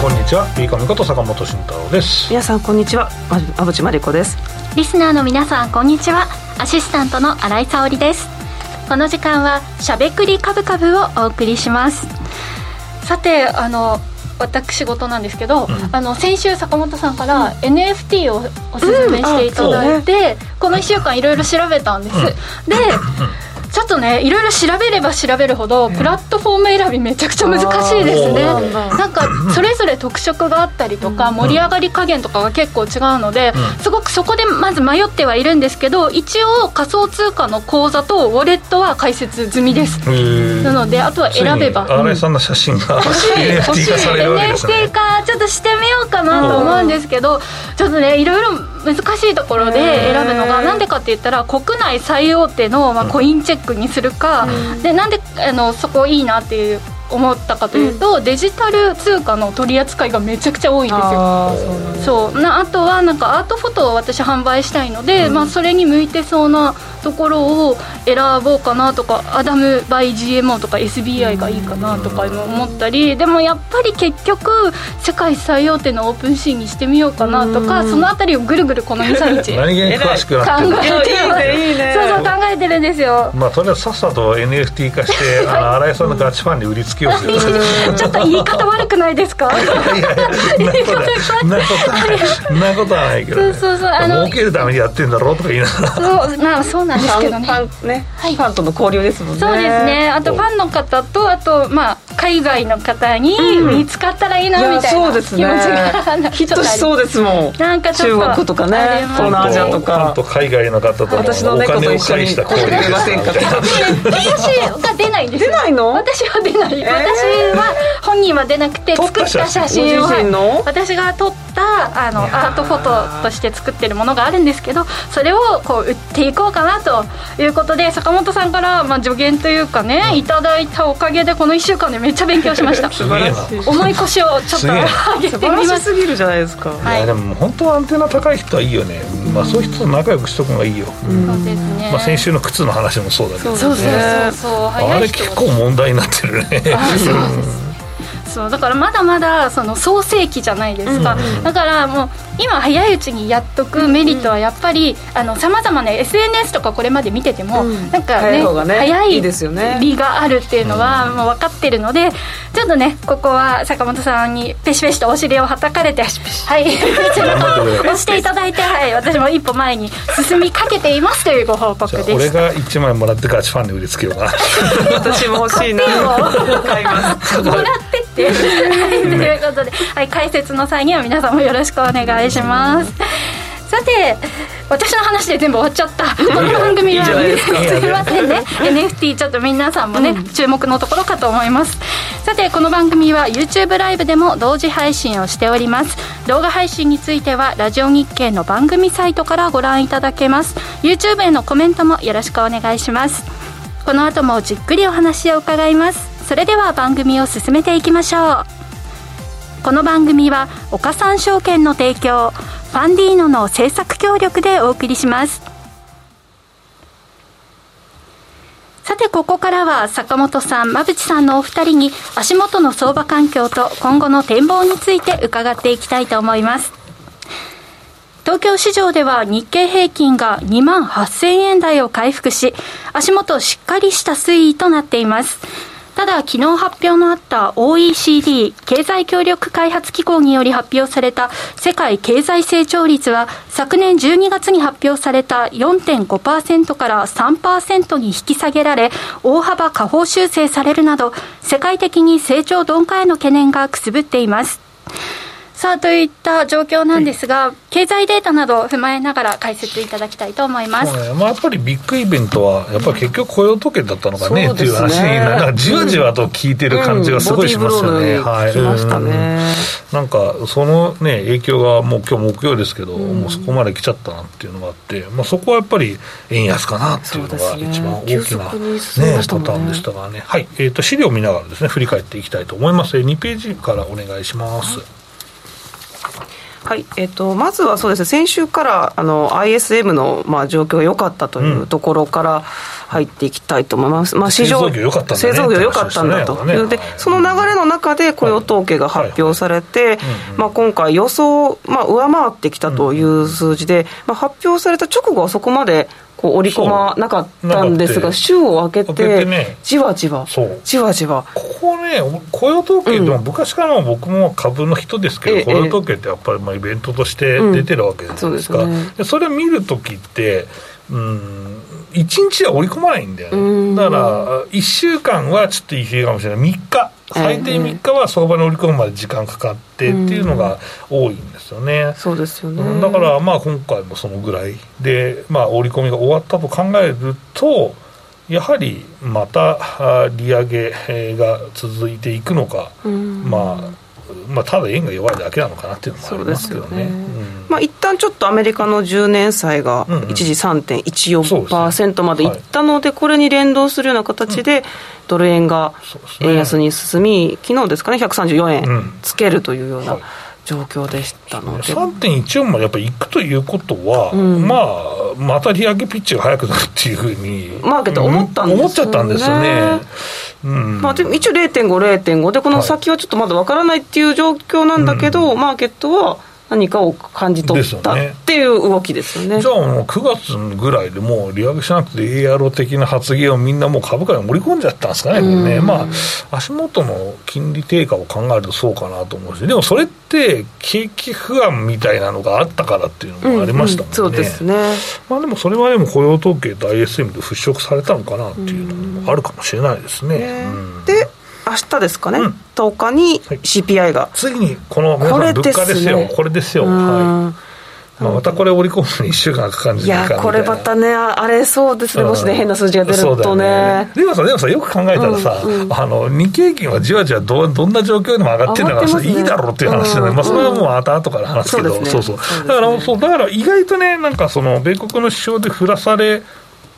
こんにちは。ビーカムこと坂本慎太郎です。皆さんこんにちは。馬淵真理子です。リスナーの皆さんこんにちは。アシスタントの新井沙織です。この時間はしゃべくりカブカブをお送りします。さてあの私事なんですけど、うん、あの先週坂本さんから NFT をおすすめしていただいて、うん、この1週間いろいろ調べたんです、うん、でとねいろいろ調べれば調べるほどプラットフォーム選びめちゃくちゃ難しいですね。なんかそれぞれ特色があったりとか盛り上がり加減とかが結構違うのですごくそこでまず迷ってはいるんですけど一応仮想通貨の口座とウォレットは開設済みです。なのであとは選べば。新井さんの写真が欲しい。ですね。NFT 化ちょっとしてみようかなと思うんですけどちょっとねいろいろ難しいところで選ぶのがなんでかって言ったら国内最大手の、まあ、コインチェックにするか、でなんであのそこいいなっていう思ったかというと、うん、デジタル通貨の取り扱いがめちゃくちゃ多いんですよ。そう。なあとはなんかアートフォトを私販売したいので、うん、まあ、それに向いてそうなところを選ぼうかなとかアダム・バイ GMO とか SBI がいいかなとか思ったりでもやっぱり結局世界最大手の OpenSea にしてみようかなとかそのあたりをぐるぐるこの23日 何気に詳しくなって。考えていいねそうそう考えてるんですよ。まあとりあえずさっさと NFT 化してあの 新井さんのガチファンに売りつけようぜ。ちょっと言い方悪くないですか？いやいやそんなことはない。けど、ね、そうそうそうあの儲けるためにやってんだろうとか言いながら。そうまあそうなんですけどね。ね、はい、ファンとの交流ですもんね。そうですね。あとファンの方とあとまあ海外の方に見つかったらいいなみたいな気持ちが、うん、ヒットしそうですもん。なんか中国とかね東南アジアとか。と海外の方と私の猫と一緒に交流ませんか？私が出ないんです。出ないの？私は出ない、えー、私は本人は出なくて作った写真を私が撮ったあのアートフォトとして作ってるものがあるんですけどそれをこう売っていこうかなということで坂本さんからまあ助言というかねいただいたおかげでこの1週間でめっちゃ勉強しました。重い腰をちょっと上げてみます。すぎるじゃないですか、はい、いやでも本当はアンテナ高い人はいいよね、まあ、そういう人と仲良くしとくのがいいよ、うん、そうですね、まあ、先週の靴の話もそうだけど、ね、そうそうそう。あれ結構問題になってるね。そうだからまだまだその創世期じゃないですか、うんうん、だからもう今早いうちにやっとくメリットはやっぱりさまざまな SNS とかこれまで見てても、うん、なんかね早い利があるっていうのはもう分かってるのでちょっとねここは坂本さんにペシペシとお尻をはたかれてはい 押していただいて、はい、私も一歩前に進みかけていますというご報告でした俺が1枚もらってガチファンで売りつけようかな。私も欲しいな。買います。もらってってということで、はい、解説の際には皆さんもよろしくお願いします。さて私の話で全部終わっちゃった。この番組はすみませんね。NFT ちょっと皆さんもね、うん、注目のところかと思います。さてこの番組は YouTube ライブでも同時配信をしております。動画配信についてはラジオ日経の番組サイトからご覧いただけます。YouTube へのコメントもよろしくお願いします。この後もじっくりお話を伺いますそれでは番組を進めていきましょう。この番組は岡三証券の提供ファンディーノの制作協力でお送りします。さてここからは坂本さん馬淵さんのお二人に足元の相場環境と今後の展望について伺っていきたいと思います。東京市場では日経平均が2万8000円台を回復し足元しっかりした推移となっています。ただ、昨日発表のあった OECD 経済協力開発機構により発表された世界経済成長率は昨年12月に発表された4.5%から3%に引き下げられ大幅下方修正されるなど世界的に成長鈍化への懸念がくすぶっています。さあ、といった状況なんですが、はい、経済データなどを踏まえながら解説いただきたいと思います。ね、まあ、やっぱりビッグイベントは、やっぱり結局雇用統計だったのかね、っていう話に、なんかじわじわと聞いてる感じがすごいしますよね。はい。ましたね。なんか、そのね、影響がもう今日木曜ですけど、もうそこまで来ちゃったなっていうのがあって、まあそこはやっぱり円安かなっていうのが一番大きなね、ねパターンでしたがね。はい。えっ、ー、と、資料を見ながらですね、振り返っていきたいと思います。2ページからお願いします。はい、えーと、まずはそうですね、先週からあの ISM の、まあ、状況が良かったというところから入っていきたいと思います、まあ、市場製造業良かったんだ、ね、製造業良かったんだと、ね、でその流れの中で雇用統計が発表されて、まあ、今回、予想、まあ、上回ってきたという数字で、まあ、発表された直後はそこまでこう織り込まなかったんですが、週を明けて、ね、じわじわ、じわじわ。ここね、雇用統計でも、昔からも僕も株の人ですけど、雇用統計ってやっぱりまあイベントとして出てるわけじゃないですか。そそれを見るときって、うん1日は織り込まないんだよね、だから1週間はちょっと言いかもしれない、3日、最低3日は相場に織り込むまで時間かかってっていうのが多いんですよね、そうですよね。だからまあ今回もそのぐらいで、まあ、織り込みが終わったと考えると、やはりまた利上げが続いていくのか、まあまあ、ただ円が弱いだけなのかなっていうのもありますけどね。ね。まあ一旦ちょっとアメリカの10年債が一時3.14%までいったので、これに連動するような形で、ドル円が円安に進み、昨日ですかね、134円つけるというような。状況でしたので。3.14までやっぱりいくということは、うん、まあ、また利上げピッチが早くなるっていうふうに、マーケット思ったんですよね。思っちゃったんですよね。まあ、でも一応0.5、0.5で、この先はちょっとまだわからないっていう状況なんだけど、はい、マーケットは何かを感じ取ったっていう動きですよね。じゃあもう9月ぐらいでもう利上げしなくて ARO 的な発言をみんなもう株価に盛り込んじゃったんですかね、ねまあ、足元の金利低下を考えるとそうかなと思うし、でもそれって景気不安みたいなのがあったからっていうのもありましたもんね。うんうん、そうですね。まあでもそれはでも雇用統計と ISM で払拭されたのかなっていうのもあるかもしれないですね。で明日ですかね、うん、10日に CPI が、はい、次にこの皆さん物価ですよ。これですよ。はい。まあ、またこれ織り込むのに1週間かかるんじゃないかいやこれまたねあれそうですね。もしね変な数字が出るとね。でもさでもさよく考えたらさ、うん。うん、あの日経平均はじわじわどどんな状況でも上がってるんだからさ、ね、いいだろうっていう話で、ね、うん、まあ、それはもう後々から話すけど、そう、ね、そうそう。だからそうだから意外とねなんかその米国の市場で降らされ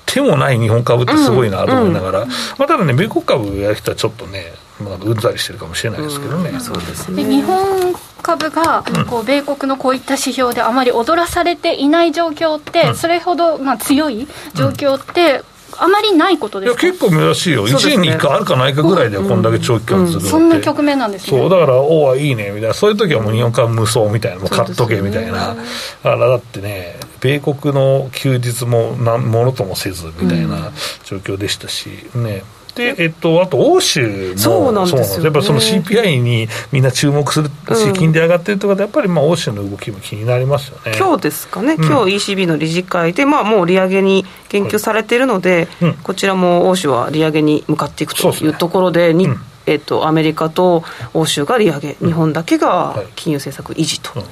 てもない日本株ってすごいなと思いながら、まあ、ただね米国株やる人はちょっとねまあ、うんざりしてるかもしれないですけどね。そうですね。日本株がこう米国のこういった指標であまり踊らされていない状況って、それほどまあ強い状況って、あまりないことですいや結構珍しいよ、1年に1回あるかないかぐらいで、こんだけ長期間続く、そんな局面なんですね。そうだから、おお、いいねみたいな、そういう時はもう日本株無双みたいな、もう買っとけみたいな、あらだってね、米国の休日もなんものともせずみたいな状況でしたし、ね。で、えっと、あと欧州もそうなんですよ、ね、やっぱその CPI にみんな注目するし、金利上がってるとかで、やっぱりまあ欧州の動きも気になりますよね。今日ですかね、今日 ECB の理事会で、まあ、もう利上げに言及されているので、はい、こちらも欧州は利上げに向かっていくというところで、でね、えっと、アメリカと欧州が利上げ、日本だけが金融政策維持と。うん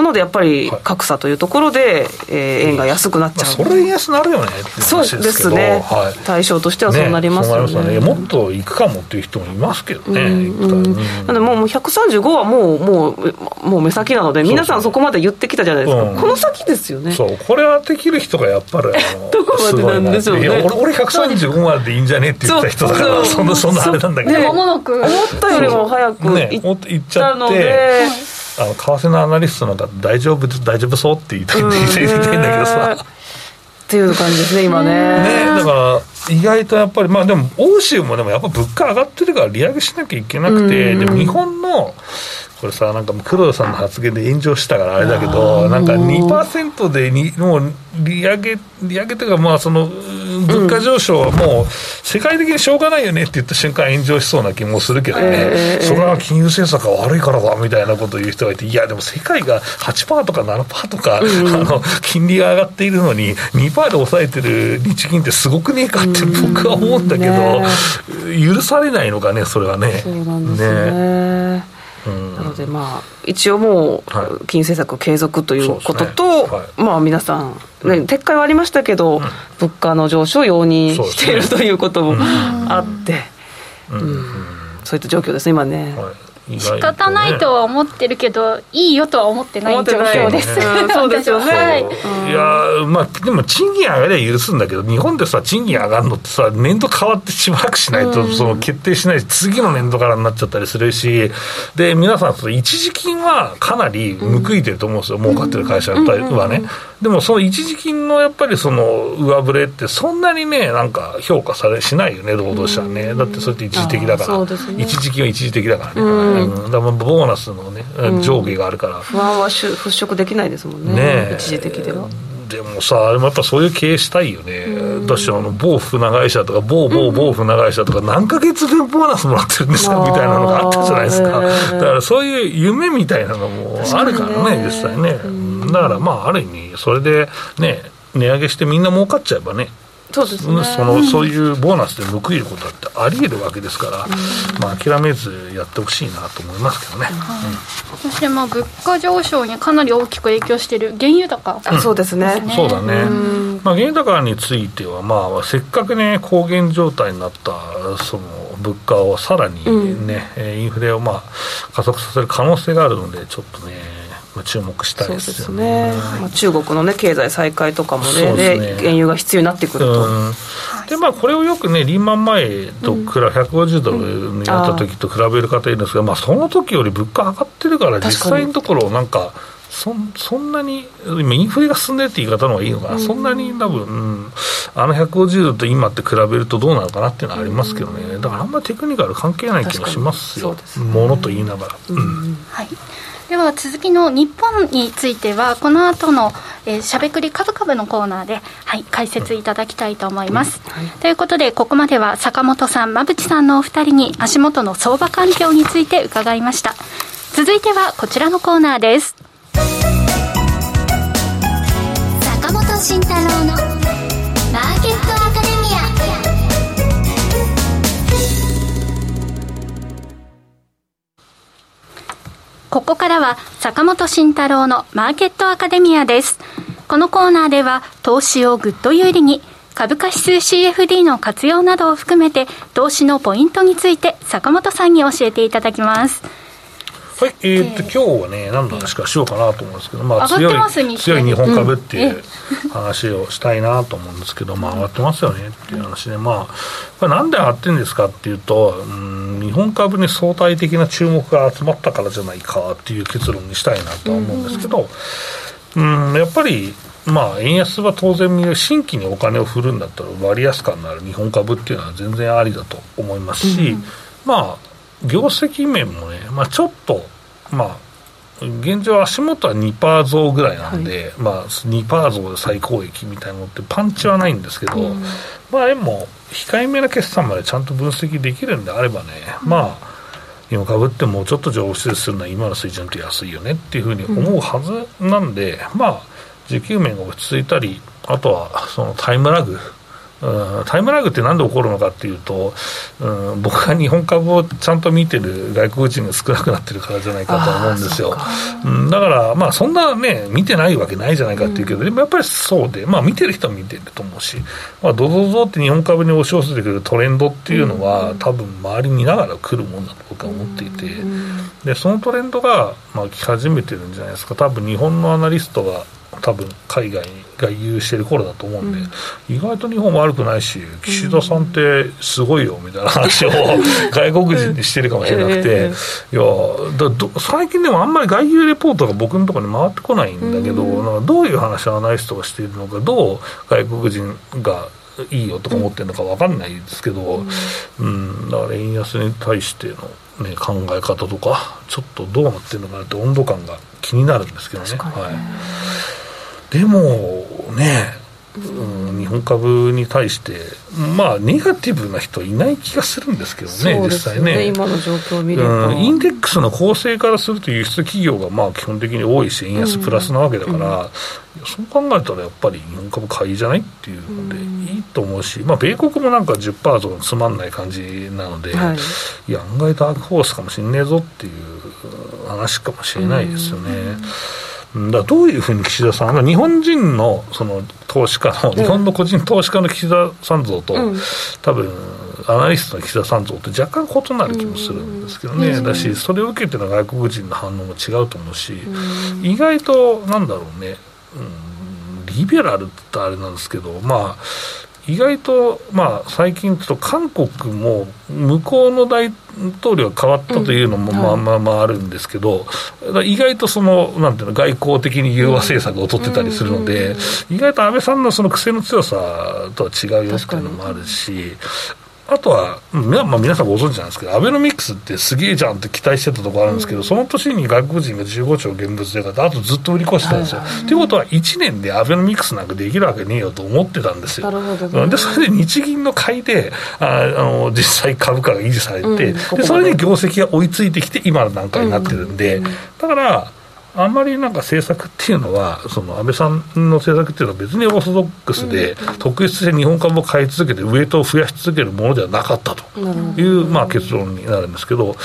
なのでやっぱり格差というところで、えー、円が安くなっちゃう、まあ、それ円安なるよねそうですね、はい、対象としてはそうなりますよね、ね、もっといくかもっていう人もいますけどね、うん。うん、なのでもう135はもうもうもう目先なので皆さんそこまで言ってきたじゃないですか、うん、この先ですよね。そう。これはできる人がやっぱり どこまでなんでしょうね。俺俺135まででいいんじゃねって言った人だからそんなそんなあれなんだけど。間もなく思ったよりも早くいったので、ねあの為替のアナリストなんか大丈夫大丈夫そうって言いたいんだけどさ。っていう感じですね、今ね。ねだから、意外とやっぱり、まあでも、欧州もでもやっぱ物価上がってるから利上げしなきゃいけなくて、でも日本の、これさ、なんか黒田さんの発言で炎上したからあれだけど、なんか2%でにもう利上げ、利上げというか、まあその物価上昇はもう世界的にしょうがないよねって言った瞬間炎上しそうな気もするけどね、えー、それは金融政策が悪いからだみたいなことを言う人がいて、いや、でも世界が8%とか7%とか、うん、あの金利が上がっているのに、2%で抑えてる日銀ってすごくねえかって僕は思うんだけど、ね、許されないのかね、それはね。そうなんですね。ねなので、まあ、一応もう、金融政策継続ということと、ね。はい、まあ、皆さん、ね、撤回はありましたけど、うん、物価の上昇を容認しているということもあって、うんそういった状況ですね、今ね。はい仕方ないとは思ってるけど、いいよとは思ってない状況です。ね、そうですよね。はい、いやまあでも賃金上がりは許すんだけど、日本でさ賃金上がるのってさ年度変わってしばらくしないと、その決定しないし次の年度からになっちゃったりするし、で皆さんその一時金はかなり報いてると思うんですよ、儲かってる会社はね。でもその一時金のやっぱりその上振れってそんなにねなんか評価されしないよね労働者はね。だってそれって一時的だから、ね、一時金は一時的だからね。うん、だからボーナスのね、上下があるから、不安は払拭できないですもんねね一時的では。でもさ、やっぱそういう経営したいよね、私、あの某船会社とか、某某某船会社とか、何ヶ月分ボーナスもらってるんですかみたいなのがあったじゃないですか、だからそういう夢みたいなのもあるからね、実際ね。だからまあ、ある意味、それでね、値上げしてみんな儲かっちゃえばね、そうですね、そのそういうボーナスで報いることだってあり得るわけですから、まあ、諦めずやってほしいなと思いますけどね、うん、そしてまあ物価上昇にかなり大きく影響している原油高、うん、そうですね。そうだね、まあ、原油高については、まあ、せっかくね高原状態になったその物価をさらにね、うん、インフレをまあ加速させる可能性があるのでちょっとね注目したいですよね、ね、まあ、中国の、ね、経済再開とかもねで、ね、原油が必要になってくると。でまあ、これをよくね、リーマン前と比べ、150ドルになった時と比べる方いるんですが、まあ、その時より物価上がってるから、実際のところ、なんか、そそんなに、今、インフレが進んでるって言い方の方がいいのかな、うん、そんなに多分、うん、あの150ドルと今って比べるとどうなのかなっていうのはありますけどね、だからあんまりテクニカル関係ない気もしますよ、すね、ものと言いながら。うん、はいでは続きの日本についてはこの後のえー、しゃべくり株株のコーナーで、はい、解説いただきたいと思います、はい、ということでここまでは坂本さん馬淵さんのお二人に足元の相場環境について伺いました。続いてはこちらのコーナーです。坂本慎太郎のここからは坂本慎太郎のマーケットアカデミアです。このコーナーでは投資をぐっと有利に株価指数 CFD の活用などを含めて投資のポイントについて坂本さんに教えていただきます。はい、えー、っと今日はね何の話かしようかなと思うんですけど、まあ、強い強い日本株っていう話をしたいなと思うんですけど、まあ上がってますよねっていう話で、まあこれなんで上がってるんですかっていうと、うん、日本株に相対的な注目が集まったからじゃないかっていう結論にしたいなとは思うんですけど、うん、やっぱりまあ、円安は当然新規にお金を振るんだったら割安感のある日本株っていうのは全然ありだと思いますし、うん、まあ業績面もね、まあ、ちょっと、まあ、現状、足元は2%増ぐらいなんで、はい、まあ、2%増で最高益みたいなのってパンチはないんですけど、うん、まあでも、控えめな決算までちゃんと分析できるんであればね、うん、まあ、今株ってもうちょっと上昇するのは今の水準って安いよねっていうふうに思うはずなんで、うん、まあ、需給面が落ち着いたり、あとはそのタイムラグ、うん、タイムラグってなんで起こるのかっていうと、うん、僕が日本株をちゃんと見てる外国人が少なくなってるからじゃないかと思うんですよ。うん、だから、まあ、そんなね、見てないわけないじゃないかっていうけど、うん、でもやっぱりそうで、まあ、見てる人は見てると思うし、まあ、どぞぞって日本株に押し寄せてくるトレンドっていうのは、うん、多分周り見ながら来るもんだと僕は思っていて、でそのトレンドが、まあ、来始めてるんじゃないですか、多分日本のアナリストが多分海外が有してる頃だと思うんで、うん、意外と日本悪くないし岸田さんってすごいよみたいな話を 外国人にしてるかもしれなくて、いやだ最近でもあんまり外遊レポートが僕のところに回ってこないんだけど、うん、どういう話をアナリストがしているのかどう外国人がいいよとか思ってるのか分かんないですけど、うん、うん、だから円安に対しての、ね、考え方とかちょっとどうなってるのかなって温度感が気になるんですけどね。はいでもね、うん、日本株に対して、まあ、ネガティブな人はいない気がするんですけどね、ね実際ね。今の状況を見れば、うん、インデックスの構成からすると輸出企業がまあ基本的に多いし、円安プラスなわけだから、うん。うん、そう考えたらやっぱり日本株買いじゃないっていうので、いいと思うし、まあ、米国もなんか10%増つまんない感じなので、はい、いや、案外ダークホースかもしれねえぞっていう話かもしれないですよね。だどういうふうに岸田さん、日本人のその投資家の、日本の個人投資家の岸田さん像と、うん、多分アナリストの岸田さんとって若干異なる気もするんですけどね、だし、それを受けての外国人の反応も違うと思うし、意外と、なんだろうね、うん、リベラルってあれなんですけど、まあ、意外と、まあ、最近、ちょっと韓国も向こうの大統領が変わったというのも、まあまあまああるんですけど、意外とその、なんていうの、外交的に融和政策を取ってたりするので、意外と安倍さんのその癖の強さとは違うよっていうのもあるし、あとは、まあ、皆さんご存知なんですけど、アベノミクスってすげえじゃんって期待してたところあるんですけど、うん、その年に外国人が15兆現物で買って、あとずっと売り越してたんですよ。と、はい、い。うことは、1年でアベノミクスなんかできるわけねえよと思ってたんですよ。ね、で、それで日銀の買いで、ああの実際株価が維持されて、うん、で、それで業績が追いついてきて、今の段階になってるんで、だから、あんまりなんか政策っていうのは、その安倍さんの政策っていうのは別にオーソドックスで、特筆して日本株を買い続けて、ウエイトを増やし続けるものではなかったという、まあ、結論になるんですけど、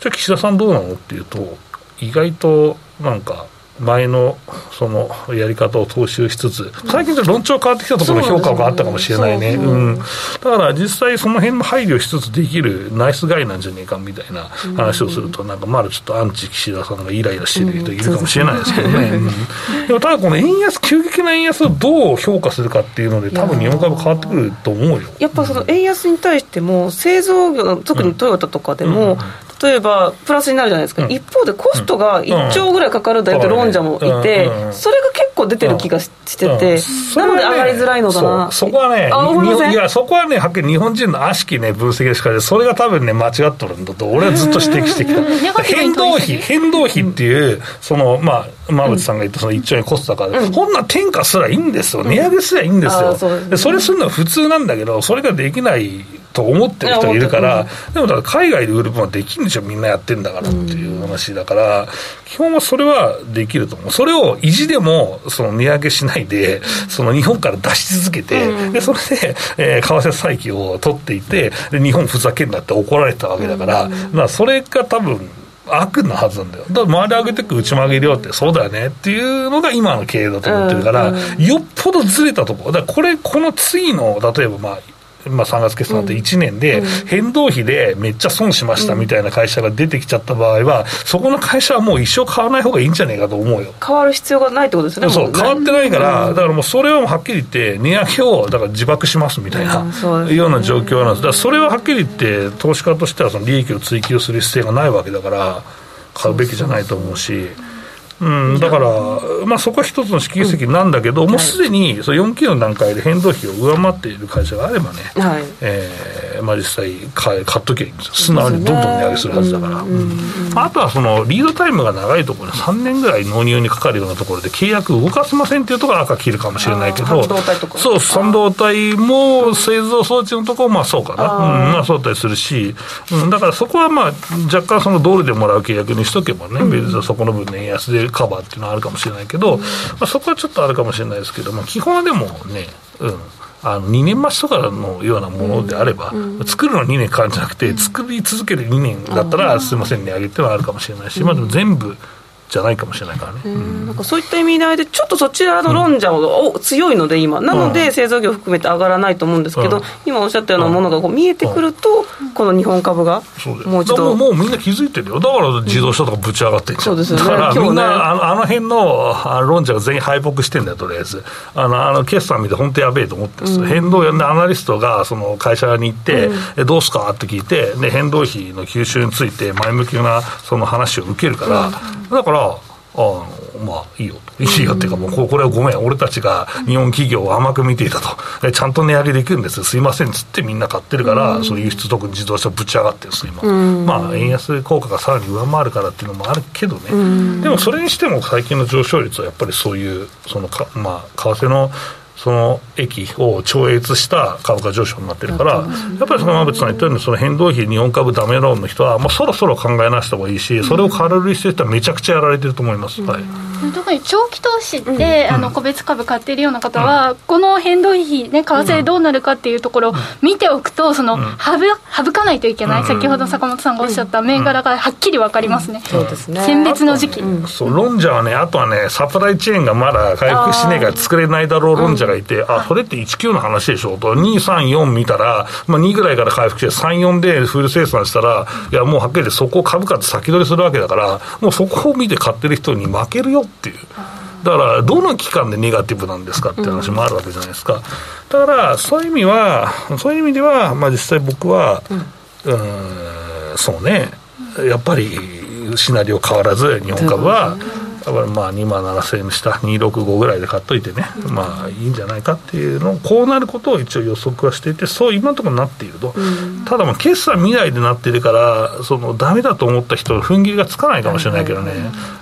じゃあ、岸田さんどうなのっていうと、意外となんか、前のそのやり方を踏襲しつつ、最近論調変わってきたところの評価があったかもしれないね、うん、だから実際、その辺の配慮しつつできるナイスガイなんじゃねえかみたいな話をすると、なんかまだちょっとアンチ岸田さんがイライラしてる人いるかもしれないですけどね、でもただ、この円安、急激な円安をどう評価するかっていうので、多分日本株変わってくると思うよ。やっぱその円安に対しても、製造業、特にトヨタとかでも、例えばプラスになるじゃないですか、うん、一方でコストが1兆ぐらいかかるん。だよって論者もいて、それが結構出てる気がしてて、なので上がりづらいのかな。そこはねい。やそこはねはっきり日本人の悪しきね分析ですからそれが多分ね間違ってるんだと俺はずっと指摘してきた。変動費変動費っていうそのまあ馬渕さんが言ったその1兆円コストだから、うん、こんな転嫁すらいいんですよ。値上げすらいいんですよ、そそれするのは普通なんだけどそれができないと思ってる人がいるから、でもだ海外で売る分はできるんでしょ、みんなやってんだからっていう話だから、基本はそれはできると思う。それを意地でもその値上げしないで、その日本から出し続けて、でそれで、えー、為替差益を取っていて、で日本ふざけんなって怒られたわけだから、まあそれが多分、悪なはずなんだよ。だから周り上げてく、内も上げるよって、そうだよねっていうのが今の経営だと思ってるから、よっぽどずれたところ。だからこれ、この次の、例えばまあ、まあ、3月決算って1年で、変動費でめっちゃ損しましたみたいな会社が出てきちゃった場合は、そこの会社はもう一生買わない方がいいんじゃないかと思うよ。変わる必要がないってことですね。そう、変わってないから、だからもうそれははっきり言って、値上げをだから自爆しますみたいな、ような状況なんです。だからそれははっきり言って、投資家としてはその利益を追求する姿勢がないわけだから、買うべきじゃないと思うし。うん、だから、まあ、そこは一つの試金石なんだけど、うん、もうすでにその4期の段階で変動費を上回っている会社があればね、はい。えーまあ、実際買、買っときゃいいんですよ、素直にどんどん値上げするはずだから、あとはそのリードタイムが長いところ、3年ぐらい納入にかかるようなところで、契約動かせませんっていうところは赤切るかもしれないけど、そう、半導体も製造装置のところもまあそうかな、うんまあ、そうだったりするし、うん、だからそこはまあ若干、そのドルでもらう契約にしとけばね、別にそこの分、円安でカバーっていうのはあるかもしれないけど、まあ、そこはちょっとあるかもしれないですけど、まあ、基本はでもね、うん、あの2年増しとかのようなものであれば、うん、作るの2年かかるんじゃなくて、作り続ける2年だったら、すみません、値上げっていうのはあるかもしれないし、まあ、でも全部。じゃないかもしれないからね、なんかそういった意味合いで、ちょっとそちらの論者が強いので、今、なので製造業含めて上がらないと思うんですけど、今おっしゃったようなものがこう見えてくると、この日本株がもう一度。もうみんな気づいてるよ、だから自動車とかぶち上がってんじゃん、そうですよね、だからみんな、あのあの辺の論者が全員敗北してんだよ、とりあえず、あのあの決算見て、本当やべえと思ってるんですよ、変動やアナリストがその会社に行って、えどうすか？って聞いて、で変動費の吸収について、前向きなその話を受けるから、だから、あまあいいよいいよっていうかもうこれはごめん。俺たちが日本企業を甘く見ていたと。ちゃんと値上げできるんです。すいませんっつってみんな買ってるから、うん、その輸出特に自動車ぶち上がってるんです今、うん、まあ円安効果がさらに上回るからっていうのもあるけどね、うん、でもそれにしても最近の上昇率はやっぱりそういうそのかまあ為替のその駅を超越した株価上昇になってるから、やっぱりその馬渕さん言ったように、その変動費、日本株ダメローンの人は、もうそろそろ考えなした方がいいし、それを軽々してる人はめちゃくちゃやられてると思います。はい。特に長期投資で、うん、あの個別株買っているような方は、うん、この変動費、ね、為替どうなるかっていうところを見ておくと、その省省かないといけない、先ほど坂本さんがおっしゃった銘柄がはっきり分かりますね、そうですね。選別の時期、そう論者はね、あとはね、サプライチェーンがまだ回復しねえから作れないだろう論者がいて、あそれって19の話でしょと、2、3、4見たら、まあ、2ぐらいから回復して、3、4でフル生産したら、いや、もうはっきりそこを株価って先取りするわけだから、もうそこを見て買ってる人に負けるよっていう。だから、どの期間でネガティブなんですかっていう話もあるわけじゃないですか。だから、そういう意味は、そういう意味では、まあ実際僕は、うん、うんそうね、やっぱりシナリオ変わらず、日本株は、まあ2万7000円した265ぐらいで買っといてね、まあいいんじゃないかっていうのこうなることを一応予測はしていてそう今のところなっていると、ただまあ決算見ないでなってるからそのダメだと思った人踏ん切りがつかないかもしれないけどね、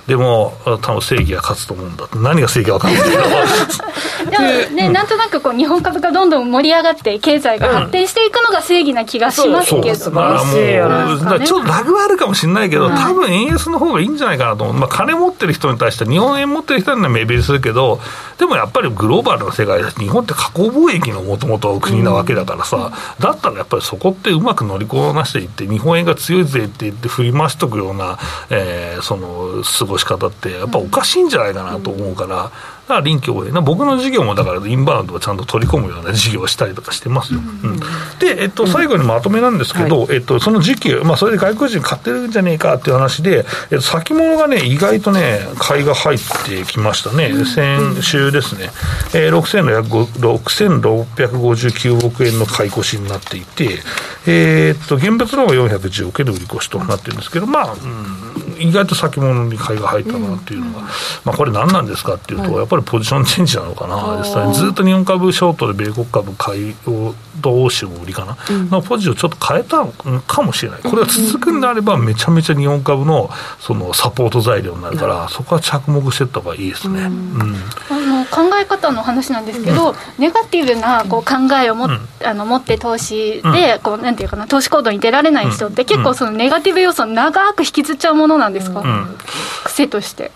でも多分正義が勝つと思うんだ何が正義か分かんないけど。でもね、なんとなくこう日本株がどんどん盛り上がって経済が発展していくのが正義な気がしますけど、まあ、もうちょっとラグはあるかもしれないけど、多分円安の方がいいんじゃないかなと思う、まあ、金持ってる人に対して日本円持ってる人には目減りするけどでもやっぱりグローバルな世界だし日本って加工貿易のもともと国なわけだからさ、だったらやっぱりそこってうまく乗りこなしていって日本円が強いぜって言って振り回しとくような、えー、その過ごし方ってやっぱおかしいんじゃないかなと思うから。だから臨機応変な僕の事業もだからインバウンドをちゃんと取り込むような事業をしたりとかしてますよ、うん、で、えっと、最後にまとめなんですけど、えっと、その時期、まあ、それで外国人買ってるんじゃねえかっていう話で、えっと、先物がね意外とね買いが入ってきましたね、先週ですね、えー、6659億円の買い越しになっていて、えー、っと現物の方が410億円で売り越しとなってるんですけどまあ、うん意外と先物に買いが入ったなっていうのが、まあ、これ何なんですかっていうと、やっぱりポジションチェンジなのかな、実際にずっと日本株ショートで米国株買いをと欧州も売りかな、のポジションをちょっと変えたのかもしれない、これが続くんであれば、めちゃめちゃ日本株のそのサポート材料になるから、そこは着目していった方がいいですね。うん。あの考え方の話なんですけど、ネガティブなこう考えをも、あの持って投資で、こうなんていうかな、投資行動に出られない人って、結構そのネガティブ要素を長く引きずっちゃうものなんですか、癖として。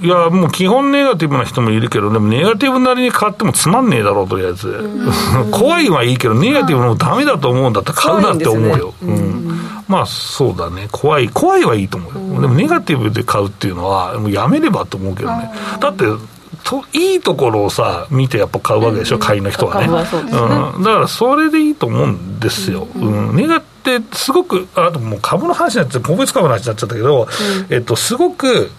いや、もう基本ネガティブな人もいるけど、でもネガティブなりに買ってもつまんねえだろう、とりあえず。怖いはいいけど、ネガティブのダメだと思うんだったら買うなって思うよ。ね、うん。まあそうだね、怖い、怖いはいいと思うよ。でもネガティブで買うっていうのは、もうやめればと思うけどね。だって、といいところをさ、見てやっぱ買うわけでしょ、うん、買いの人はね。はうん、だからそれでいいと思うんですよ。うん、ネガってすごく、あともう株の話になっちゃって、個別株の話になっちゃったけど、えっと、すごく、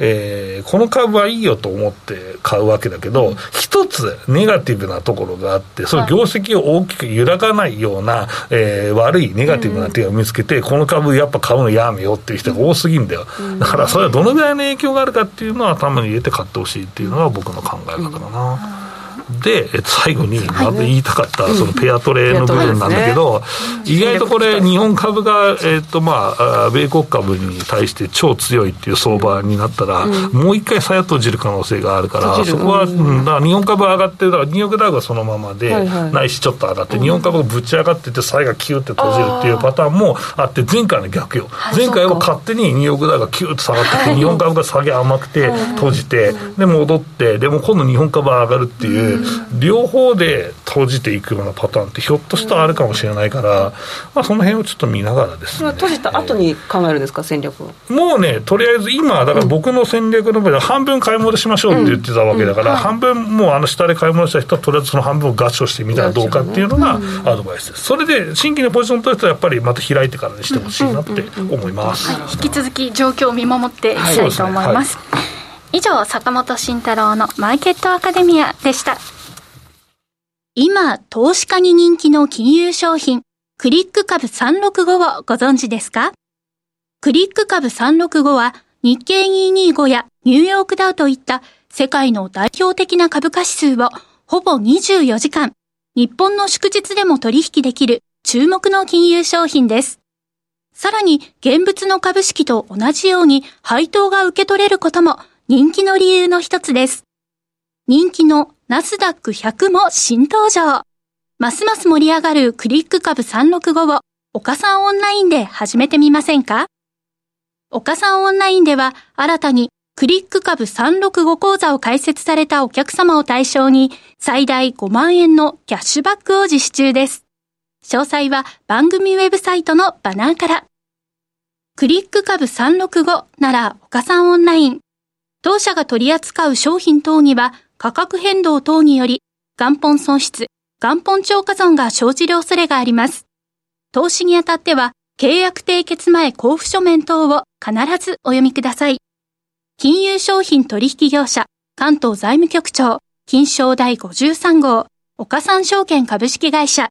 えー、この株はいいよと思って買うわけだけど、一つネガティブなところがあって、その業績を大きく揺らがないような、えー、悪いネガティブな手を見つけて、この株やっぱ買うのやめようっていう人が多すぎんだよ。だからそれはどのぐらいの影響があるかっていうのは頭に入れて買ってほしいっていうのが僕の考え方かな。で、えっと、最後に。まず言いたかったそのペアトレの部分なんだけど、意外とこれ、日本株が、えっとまあ、米国株に対して超強いっていう相場になったら、もう一回再閉じる可能性があるから、そこは、うん、だから日本株上がってる、だからニューヨークダウがそのままで、ないしちょっと上がって、日本株がぶち上がってて、最後キューって閉じるっていうパターンもあって、前回の逆よ。前回は勝手にニューヨークダウがキューッと下がってて、日本株が下げ甘くて閉じて、で、戻って、でも今度日本株上がるっていう、両方で閉じていくようなパターンってひょっとしたらあるかもしれないから、まあ、その辺をちょっと見ながらですね。閉じた後に考えるんですか戦略をもうねとりあえず今だから僕の戦略の場で半分買い戻しましょうって言ってたわけだから、半分もうあの下で買い戻した人はとりあえずその半分を合唱してみたらどうかっていうのがアドバイスですそれで新規のポジション取る人はやっぱりまた開いてからにしてほしいなって思います、引き続き状況を見守っていきたいと思います、はい、以上坂本慎太郎のマーケットアカデミアでした今、投資家に人気の金融商品、クリック株365をご存知ですか？クリック株365は日経225やニューヨークダウといった世界の代表的な株価指数をほぼ24時間、日本の祝日でも取引できる注目の金融商品です。さらに現物の株式と同じように配当が受け取れることも人気の理由の一つです。人気のナスダック100も新登場。ますます盛り上がるクリック株365を岡さんオンラインで始めてみませんか？岡さんオンラインでは新たにクリック株365講座を開設されたお客様を対象に最大5万円のキャッシュバックを実施中です。詳細は番組ウェブサイトのバナーから。クリック株365なら岡さんオンライン。当社が取り扱う商品等には価格変動等により元本損失、元本超過損が生じる恐れがあります。投資にあたっては契約締結前交付書面等を必ずお読みください。金融商品取引業者関東財務局長金賞第53号岡三証券株式会社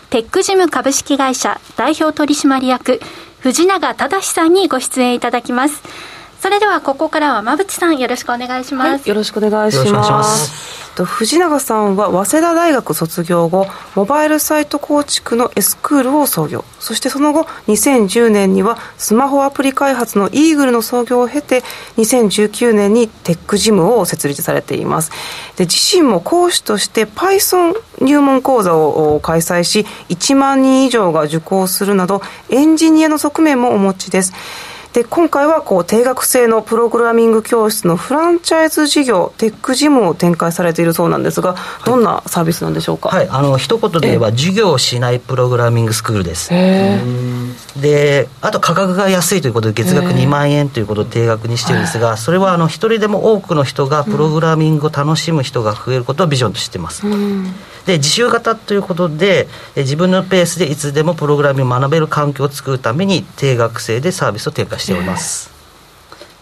テックジム株式会社代表取締役、藤永忠さんにご出演いただきます。それではここからは馬淵さんよろしくお願いします、はい、よろしくお願いします。藤永さんは早稲田大学卒業後モバイルサイト構築のエスクールを創業。そしてその後2010年にはスマホアプリ開発のイーグルの創業を経て2019年にテックジムを設立されています。で自身も講師として Python 入門講座を開催し1万人以上が受講するなどエンジニアの側面もお持ちですで今回はこう定額制のプログラミング教室のフランチャイズ事業テックジムを展開されているそうなんですがどんなサービスなんでしょうか？はいあの一言で言えば授業をしないプログラミングスクールですであと価格が安いということで月額2万円ということを定額にしてるんですがそれはあの一人でも多くの人がプログラミングを楽しむ人が増えることをビジョンとしてます、で自習型ということで自分のペースでいつでもプログラミングを学べる環境を作るために定額制でサービスを展開しております。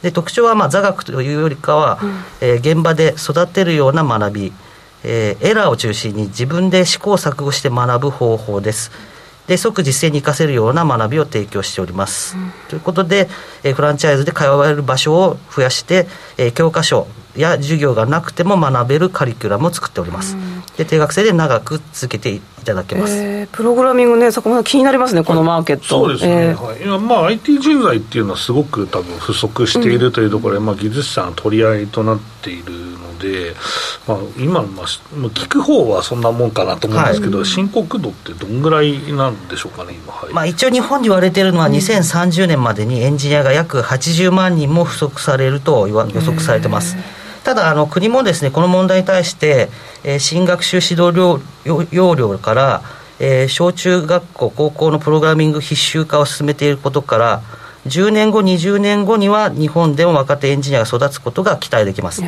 で特徴はまあ座学というよりかは、うん、えー、現場で育てるような学び、えー、エラーを中心に自分で試行錯誤して学ぶ方法です。で即実践に生かせるような学びを提供しております。うん、ということで、えー、フランチャイズで通われる場所を増やして、えー、教科書や授業がなくても学べるカリキュラムを作っております。うん、で定額制で長く続けていただけます、えー、プログラミングねそこまで気になりますねこのマーケット、そうですね、えー、はい、今まあ IT 人材っていうのはすごく多分不足しているというところで、うん、まあ、技術者の取り合いとなっているので、まあ、今、まあ、聞く方はそんなもんかなと思うんですけど、はい、深刻度ってどんぐらいなんでしょうかね今、はい、まあ、一応日本に言われているのは2030年までにエンジニアが約80万人も不足されると予測されてます、ただあの国もですねこの問題に対して、えー、新学習指導要領から、えー、小中学校高校のプログラミング必修化を進めていることから10年後20年後には日本でも若手エンジニアが育つことが期待できます、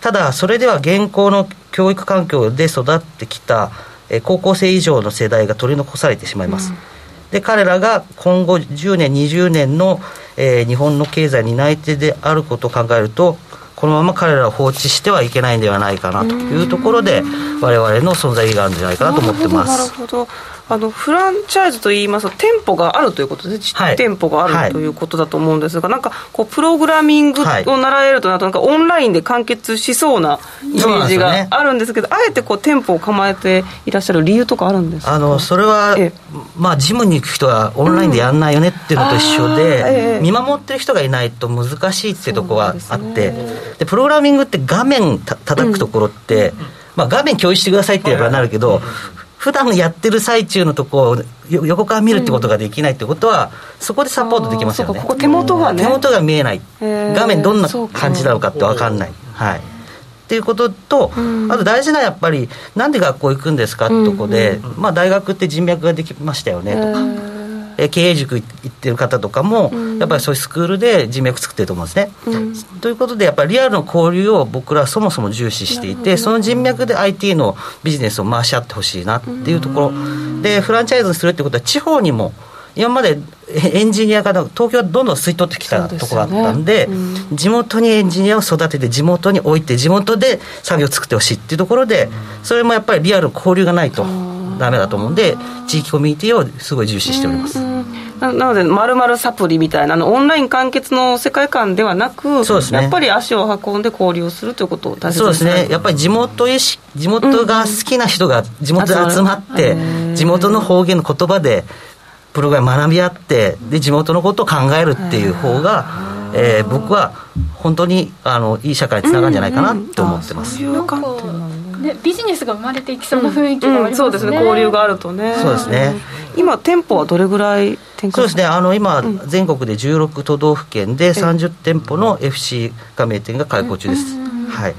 ただそれでは現行の教育環境で育ってきた、えー、高校生以上の世代が取り残されてしまいます、うん、で彼らが今後10年20年の、えー、日本の経済に担い手であることを考えるとこのまま彼らを放置してはいけないんではないかなというところで我々の存在意義があるんじゃないかなと思ってます。なるほどあのフランチャイズといいますと店舗があるということで実店舗がある、はい、ということだと思うんですが、なんかこうプログラミングを習えるとなるとなんかオンラインで完結しそうなイメージがあるんですけど、ね、あえてこう店舗を構えていらっしゃる理由とかあるんですか？あのそれは、まあ、ジムに行く人はオンラインでやんないよねっていうのと一緒で、うん、見守ってる人がいないと難しいっていうところがあって、で、プログラミングって画面た叩くところって、うん、まあ、画面共有してくださいって言えばなるけど、普段やってる最中のとこを横から見るってことができないってことは、そこでサポートできますよね。ここ手元がね。手元が見えない。画面どんな感じなのかって分かんない。はい。っていうことと、あと大事なやっぱり、なんで学校行くんですかってとこで、まあ大学って人脈ができましたよねとか。え経営塾行ってる方とかも、やっぱりそういうスクールで人脈作ってると思うんですね。うん、ということでやっぱりリアルの交流を僕らはそもそも重視していてその人脈で IT のビジネスを回し合ってほしいなっていうところ。でフランチャイズにするってことは地方にも今までエンジニアが東京はどんどん吸い取ってきたところだったんで、ねうん、地元にエンジニアを育てて地元に置いて地元で作業を作ってほしいっていうところでそれもやっぱりリアル交流がないと。ダメだと思うんで地域コミュニティをすごい重視しております。なので、まるまるサプリみたいなの、オンライン完結の世界観ではなく、そうです、ね、やっぱり足を運んで交流するということを大切そうですね、やっぱり地元へし、地元が好きな人が地元で集まって、地元の方言の言葉で、プログラム学び合って、で地元のことを考えるっていう方が、えー、僕は本当にあのいい社会につながるんじゃないかなと思ってます。うん。うんね、ビジネスが生まれていきそうな雰囲気がありますね、うんうん、そうですね。交流があるとね。そうですね。今店舗はどれぐらい展開そうですね。あの今、全国で16都道府県で30店舗の FC 加盟店が開校中です、はい。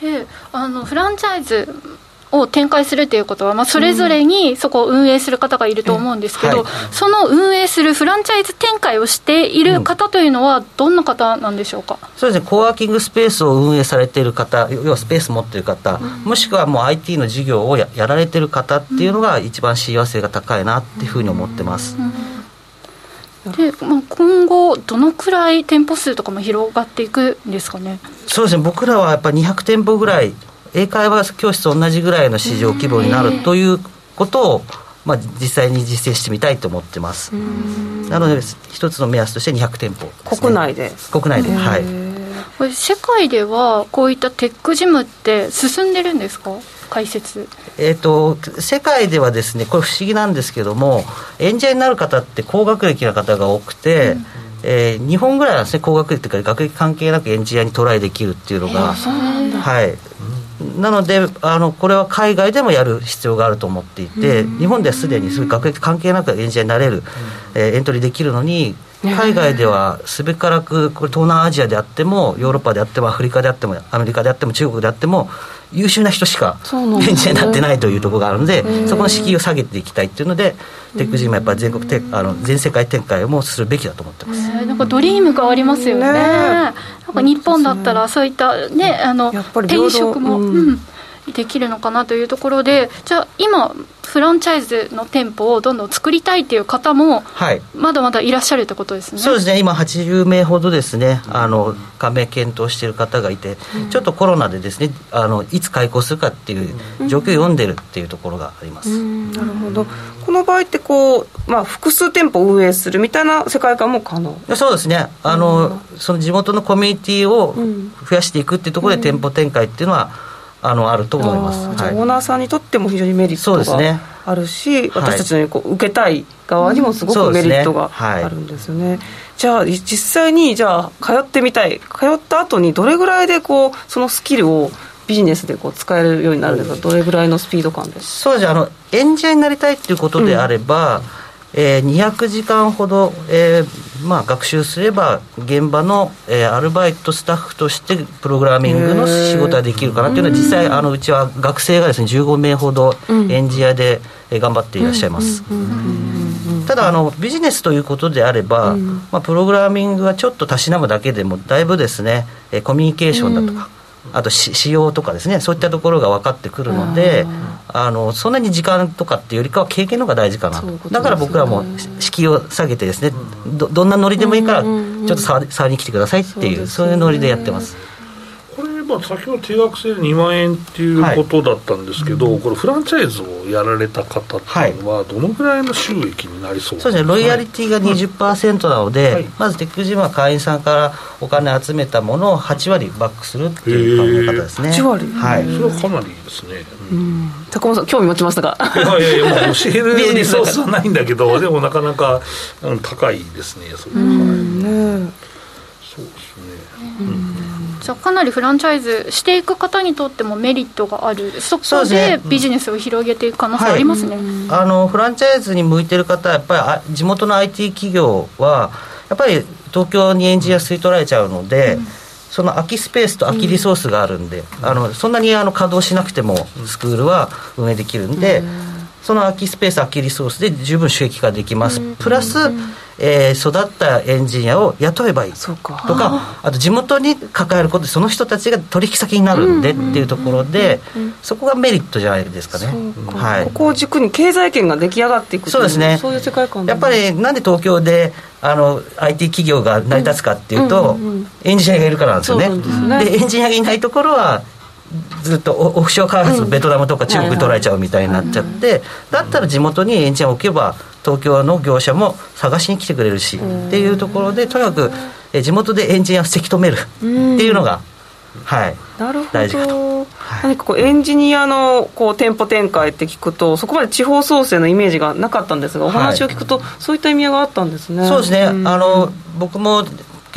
であのフランチャイズを展開するということは、まあ、それぞれにそこを運営する方がいると思うんですけど、うんはい、その運営するフランチャイズ展開をしている方というのは、どんな方なんでしょうか、うん、そうですね、コワーキングスペースを運営されている方、要はスペース持っている方、うん、もしくはもう IT の事業をやられている方っていうのが、一番幸せが高いなっていうふうに思ってます。で、まあ、今後、どのくらい店舗数とかも広がっていくんですかね？そうですね。僕らはやっぱり200店舗ぐらい英会話教室と同じぐらいの市場規模になるということを、まあ、実際に実践してみたいと思ってます。なので一つの目安として200店舗、ね、国内で。国内ではい。これ世界ではこういったテックジムって進んでるんですか？解説。えーと、世界ではですねこれ不思議なんですけどもエンジニアになる方って高学歴な方が多くて、うん。えー、日本ぐらいはですね高学歴というか学歴関係なくエンジニアにトライできるっていうのが、はい、なのであのこれは海外でもやる必要があると思っていて、日本ではすでにそういう学歴関係なくエンジニアになれる、えー、エントリーできるのに海外ではすべからくこれ東南アジアであってもヨーロッパであってもアフリカであってもアメリカであっても中国であっても優秀な人しかエンジニアになってないというところがあるのでそこの敷居を下げていきたいっていうのでテックジムやっぱり全国てあの全世界展開もするべきだと思ってます、なんかドリームがありますよね。なんか日本だったらそういったねあの転職も、うんできるのかなというところでじゃあ今フランチャイズの店舗をどんどん作りたいっていう方も、はい、まだまだいらっしゃるってことですね。そうですね。今80名ほどですね。あの加盟検討している方がいて、うん、ちょっとコロナでですねあのいつ開校するかっていう状況を読んでるっていうところがあります、うん、なるほど。この場合ってこう、まあ、複数店舗運営するみたいな世界観も可能？そうですね。あの、その地元のコミュニティを増やしていくっていうところで店舗展開っていうのは、あのあると思います、はい、オーナーさんにとっても非常にメリットがあるし、ね、私たちのようにこう受けたい側にもすごくメリットがあるんですよね。うんねはい、じゃあ実際にじゃあ通ってみたい通った後にどれぐらいでこうそのスキルをビジネスでこう使えるようになるんですか、どれぐらいのスピード感で？そうじゃあのエンジニアになりたいっていうことであれば、うんえー、200時間ほど、えーまあ、学習すれば現場の、えー、アルバイトスタッフとしてプログラミングの仕事ができるかなっていうのは実際あのうちは学生がですね15名ほどエンジニアで、えー、頑張っていらっしゃいます。ただあのビジネスということであれば、まあ、プログラミングがちょっとたしなむだけでもだいぶですねコミュニケーションだとか、あと仕様とかですねそういったところが分かってくるのであのそんなに時間とかっていうよりかは経験の方が大事かなと、ね、だから僕らも敷居を下げてですねどどんなノリでもいいからちょっと触りに来てくださいっていうそういうノリでやってます。まあ、先ほど定額制で2万円っていうことだったんですけど、はい、これフランチャイズをやられた方っていうのはどのぐらいの収益になりそうそうですね。ロイヤリティが20%なので、はい、まずテックジムは会員さんからお金集めたものを8割バックするっていう考え方ですね。8割。はい。それはかなりいいですね、うん、高本さん興味持ちましたか？いやいやいやもう教えるリソースはないんだけどでもなかなか、うん、高いですねそれは、ねそうですね、うんじゃあかなりフランチャイズしていく方にとってもメリットがある。そこでビジネスを広げていく可能性ありますね、はい、あのフランチャイズに向いてる方はやっぱり地元の IT 企業はやっぱり東京にエンジニア吸い取られちゃうので、うん、その空きスペースと空きリソースがあるんで、うん、あのそんなにあの稼働しなくてもスクールは運営できるんで、うん、その空きスペース空きリソースで十分収益化できます、プラスえー、育ったエンジニアを雇えばいい。とかあと地元に関わることでその人たちが取引先になるんでっていうところで、そこがメリットじゃないですかね。はい、ここを軸に経済圏が出来上がっていくそうですね。そういう世界観やっぱりなんで東京であの IT 企業が成り立つかっていうと、エンジニアがいるからなんですよね。でエンジニアがいないところはずっとオフショア開発ベトナムとか中国取られちゃうみたいになっちゃって、だったら地元にエンジンを置けば東京の業者も探しに来てくれるし、っていうところでとにかく地元でエンジンをせき止めるっていうのが、はい、なるほど、何かこうエンジニアのこう店舗展開って聞くとそこまで地方創生のイメージがなかったんですがお話を聞くと、そういった意味合いがあったんですねそうですね、あの僕も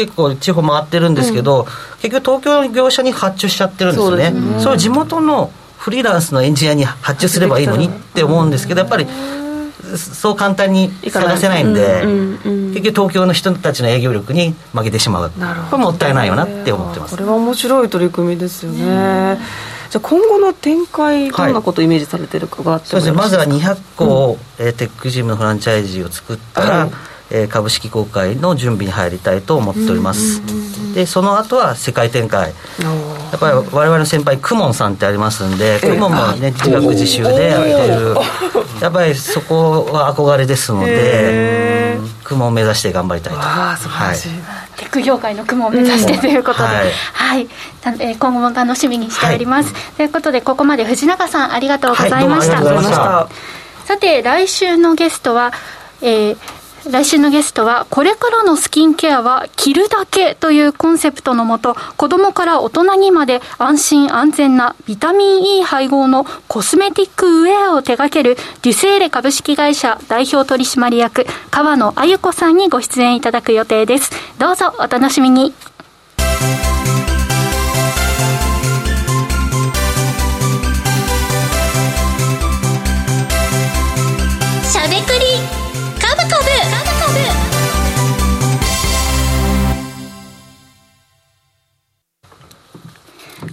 結構地方回ってるんですけど、うん、結局東京の業者に発注しちゃってるんですよね。それを地元のフリーランスのエンジニアに発注すればいいのにって思うんですけどやっぱりそう簡単に探せないんで、結局東京の人たちの営業力に負けてしまう。これもったいないよなって思ってます。これは面白い取り組みですよね、じゃあ今後の展開どんなことをイメージされてるかが、はい、そうですね。まずは200個、うん、えー、テックジムのフランチャイズを作ったら、はいえー、株式公開の準備に入りたいと思っております、でその後は世界展開。やっぱり我々の先輩クモンさんってありますんでクモンもね自学自習でやってる。やっぱりそこは憧れですのでクモンを目指して頑張りたいと。あ素晴らしい、はい。テック業界の雲を目指してということで、うん、はい、はい、えー、今後も楽しみにしております、はい、ということでここまで藤永さんありがとうございました、はい、さて来週のゲストは、えー、来週のゲストは、これからのスキンケアは着るだけというコンセプトのもと、子供から大人にまで安心安全なビタミン E 配合のコスメティックウェアを手掛けるデュセーレ株式会社代表取締役、川野あゆ子さんにご出演いただく予定です。どうぞお楽しみに。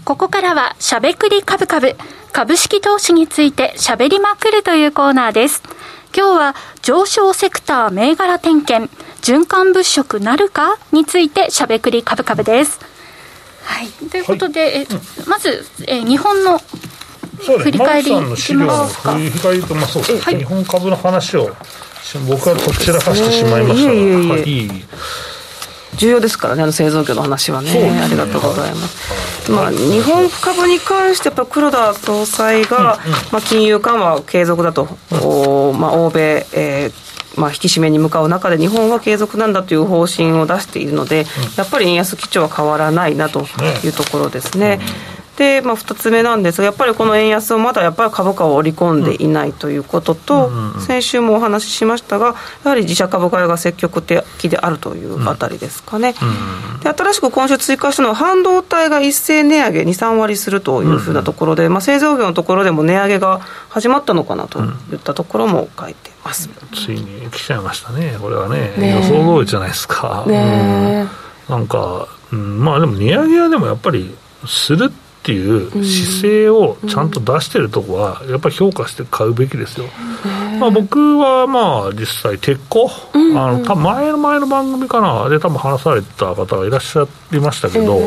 ここからは、しゃべくり株株、株式投資についてしゃべりまくるというコーナーです。今日は、上昇セクター銘柄点検、循環物色なるかについてしゃべくり株株です。はい。ということで、はい、え、まず、え、日本の振り返りの資料の振り返りと、まあそうですね、はい、日本株の話を僕はこちらかしてしまいましたが、いい、重要ですからねあの製造業の話はね、ね、ありがとうございます、はい、まあ、日本株に関してやっぱ黒田総裁が、うんうん、まあ、金融緩和継続だと、うん、まあ、欧米、えーまあ、引き締めに向かう中で日本は継続なんだという方針を出しているので、やっぱり円安基調は変わらないなというところですね。うんで、まあ、2つ目なんですが、やっぱりこの円安をまだやっぱり株価を織り込んでいないということと、先週もお話ししましたが、やはり自社株買いが積極的であるというあたりですかね。で新しく今週追加したのは、半導体が一斉値上げ2、3割するというふうなところで、まあ、製造業のところでも値上げが始まったのかなといったところも書いてます、ついに来ちゃいましたね、これはね、ね予想通りじゃないですか。ね、なんか、うん、まあでも値上げはでもやっぱりするってっていう姿勢をちゃんと出してるとこは、やっぱり評価して買うべきですよ。まあ、僕はまあ実際、鉄鋼、あの多分前の前の番組かな、で多分話された方がいらっしゃいましたけど、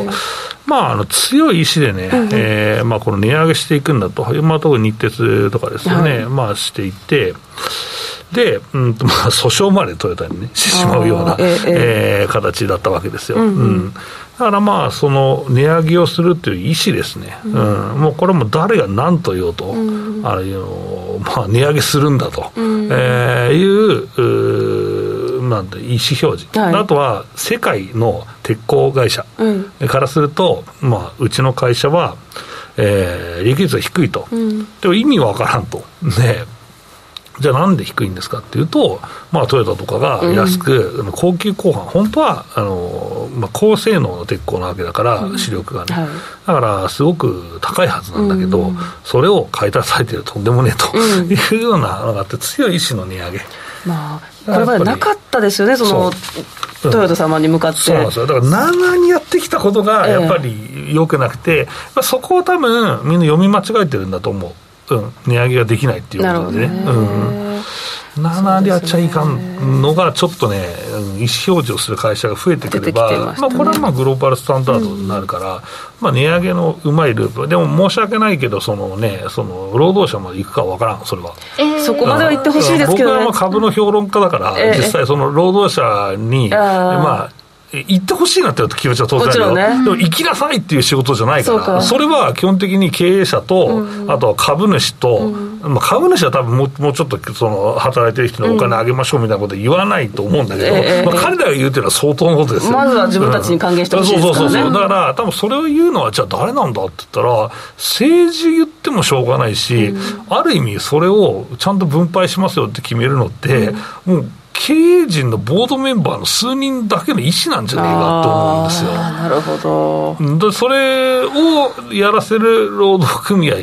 まあ、あの強い意志でね、うえー、まあ、この値上げしていくんだと、まあ、特に日鉄とかですよね、まあ、していって、で、うんまあ、訴訟までトヨタにね、してしまうような、ええー、形だったわけですよ。うん、うん。だからまあ、その値上げをするという意思ですね、うん、うん、もうこれも誰が何と言おうと、うん、あのまあ、値上げするんだと、うん、えー、いううなんて意思表示、はい、あとは世界の鉄鋼会社からすると、まあ、うちの会社は、えー、利益率が低いと、でも意味わからんと。ねじゃあなんで低いんですかっていうと、まあ、トヨタとかが安く、うん、高級鋼板、本当はあの、まあ、高性能の鉄鋼なわけだから、うん、主力がね、はい、だからすごく高いはずなんだけど、うん、それを買い足されてるとんでもねえと、いうようなのがあって、強い意志の値上げ。まあ、これまでなかったですよね、そのトヨタ様に向かって。そうなんですよ。だから、長にやってきたことが、やっぱり良くなくて、えー、そこを多分、みんな読み間違えてるんだと思う。うん、値上げができないっていうことでね。ね。うん7でやっちゃいかんのが、ちょっとね、意思表示をする会社が増えてくれば、まね、まあ、これはまあグローバルスタンダードになるから、うん、まあ、値上げのうまいループ、でも申し訳ないけど、そのね、その労働者まで行くかわからん、それは。えー、そこまでは言ってほしいですけど、ね、僕はまあ株の評論家だから、えー、実際、その労働者に、まあ、行ってほしいなって気持ちは当然あるよ、ね、でも行きなさいっていう仕事じゃないからそれは基本的に経営者と、うん、あとは株主と、うん、まあ、株主は多分もうもうちょっとその働いてる人にお金あげましょうみたいなこと言わないと思うんだけど、うんまあ、彼らが言うっていうのは相当のことですよまずは自分たちに還元してほしいですから、ね、そうそうそうだから多分それを言うのはじゃあ誰なんだって言ったら政治言ってもしょうがないし、ある意味それをちゃんと分配しますよって決めるのって、もう経営陣のボードメンバーの数人だけの意思なんじゃねえかと思うんですよ。なるほど。で、それをやらせる労働組合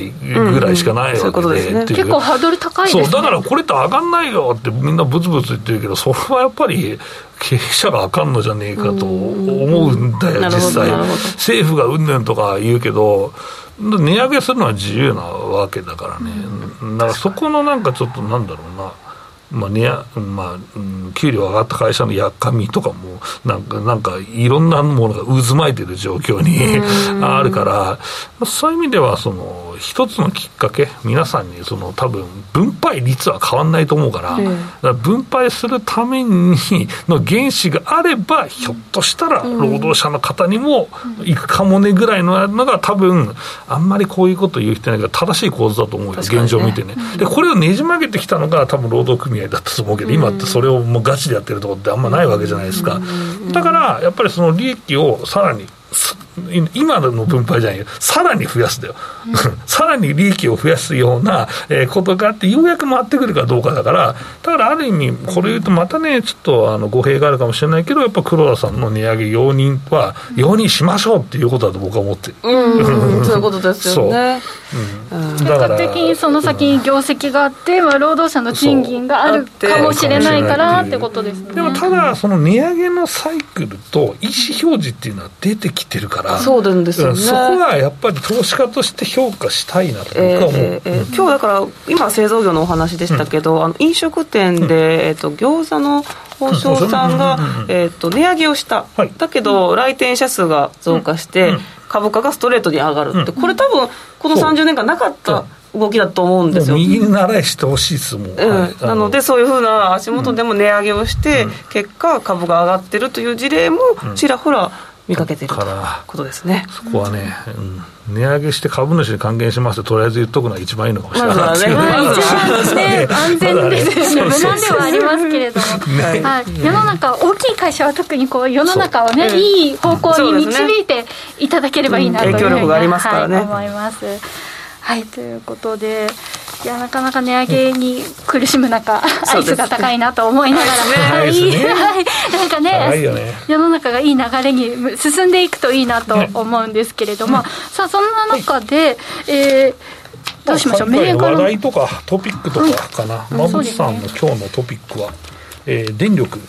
ぐらいしかないわけで、ね、結構ハードル高いですね。そう、だからこれって上がんないよってみんなブツブツ言ってるけど、それはやっぱり、経営者があかんのじゃねえかと思うんだよ、実際。政府がうんねんとか言うけど、値上げするのは自由なわけだからね。だからそこのなんかちょっとなんだろうな。まあねまあ、給料上がった会社のやっかみとかも、なんか、なんかいろんなものが渦巻いてる状況に あるから、そういう意味では、その、一つのきっかけ、皆さんに、その、多分分配率は変わんないと思うから、から分配するためにの原資があれば、ひょっとしたら、労働者の方にも行くかもねぐらいののが、多分あんまりこういうこと言う人ないから、正しい構図だと思うよ、現状を見てね。で、これをねじ曲げてきたのが、多分労働組合だったと思うけど、今ってそれをもうガチでやってるところってあんまないわけじゃないですか。だから、やっぱりその利益をさらに今の分配じゃないよ、さらに増やすだよ、うん、さらに利益を増やすような、えことがあって、ようやく回ってくるかどうかだから、だからある意味、これ言うと、またね、ちょっとあの語弊があるかもしれないけど、やっぱ黒田さんの値上げ容認は、容認しましょうっていうことだと僕は思ってる。うん、そういうことですよね。う。ん、結果的にその先に業績があって、まあ、労働者の賃金があるかもしれないからってことですね。でもただ、その値上げのサイクルと意思表示っていうのは出てきてるから、そうなんですよね、そこはやっぱり投資家として評価したいなと僕は思う、えーえー、今日だから今製造業のお話でしたけど、うん、あの飲食店で、えーと、餃子の王将さんが、えーと、値上げをした、はい、だけど来店者数が増加して、株価がストレートに上がるって、これ多分この30年間なかった動きだと思うんですよ。右に習いしてほしいですもん、うん。はい、なのでそういうふうな足元でも値上げをして、結果株が上がってるという事例もちらほら見かけてるとことですね。そこはね、うん、値上げして株主に還元しますととりあえず言っとくのが一番いいのかもしれない。です ね、まあ、一番ね。安全ですよね。無難ではありますけれども、ね、はい、世の中大きい会社は特にこう世の中をね、いい方向に導いていただければいいなというふうに、影響力がありますからね、はい、思いますはいということでいやなかなか値上げに苦しむ中、アイスが高いなと思いながら、はい、なんかね、世の中がいい流れに進んでいくといいなと思うんですけれども、さあ、そんな中で、えー、どうしましょう、銘柄話題とかトピックとかかな、馬渕さんの今日のトピックは。えー、電力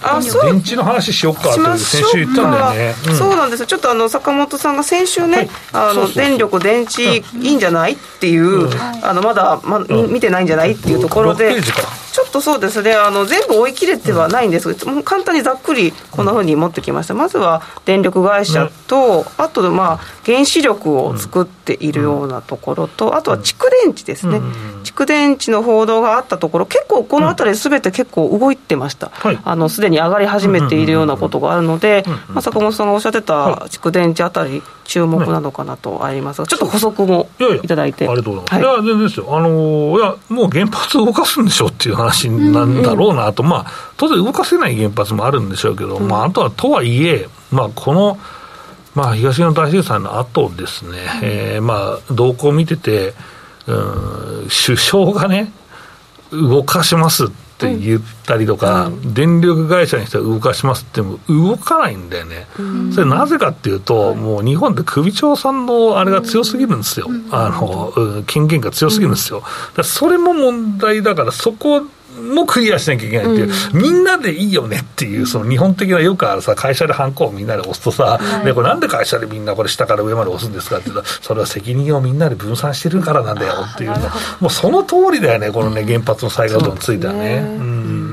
電池の話しようかと先週言ったんだよね、うん、そうなんですよ。ちょっとあの坂本さんが先週ね、はい、あの電力電池いいんじゃないっていう、うん、あのまだ、ま、見てないんじゃないっていうところで、ちょっとそうです。ねあの全部追い切れてはないんです。けど、うん、簡単にざっくりこんなふうに持ってきました。まずは電力会社と、あとまあ原子力を作っているようなところと、あとは蓄電池ですね、蓄電池の報道があったところ結構この辺り全て結構動いてました、あのすでに上がり始めているようなことがあるので、まあ、坂本さんがおっしゃってた蓄電池あたり注目なのかなとありますが、ちょっと補足もいただいて。ありがとうございます、い、や全然ですよ。あのいやもう原発動かすんでしょっていう話なんだろうなと、まあ当然動かせない原発もあるんでしょうけど、まああとはとはいえまあこのまあ、東日本大震災の後ですね、えー、まあ動向を見てて、うん、首相がね、動かします。って言ったりとか、うん、電力会社にしては動かしますっても動かないんだよね、うん、それなぜかっていうと、もう日本って首長さんのあれが強すぎるんですよ、あの権限が強すぎるんですよ、それも問題だから、そこもクリアしなきゃいけないっていう、うん、みんなでいいよねっていう、その日本的なよくあるさ、会社でハンコをみんなで押すとさ、はい、でこれなんで会社でみんなこれ下から上まで押すんですかって言うと、それは責任をみんなで分散してるからなんだよっていうの、もうその通りだよね、このね、原発の再稼働についてはね。うん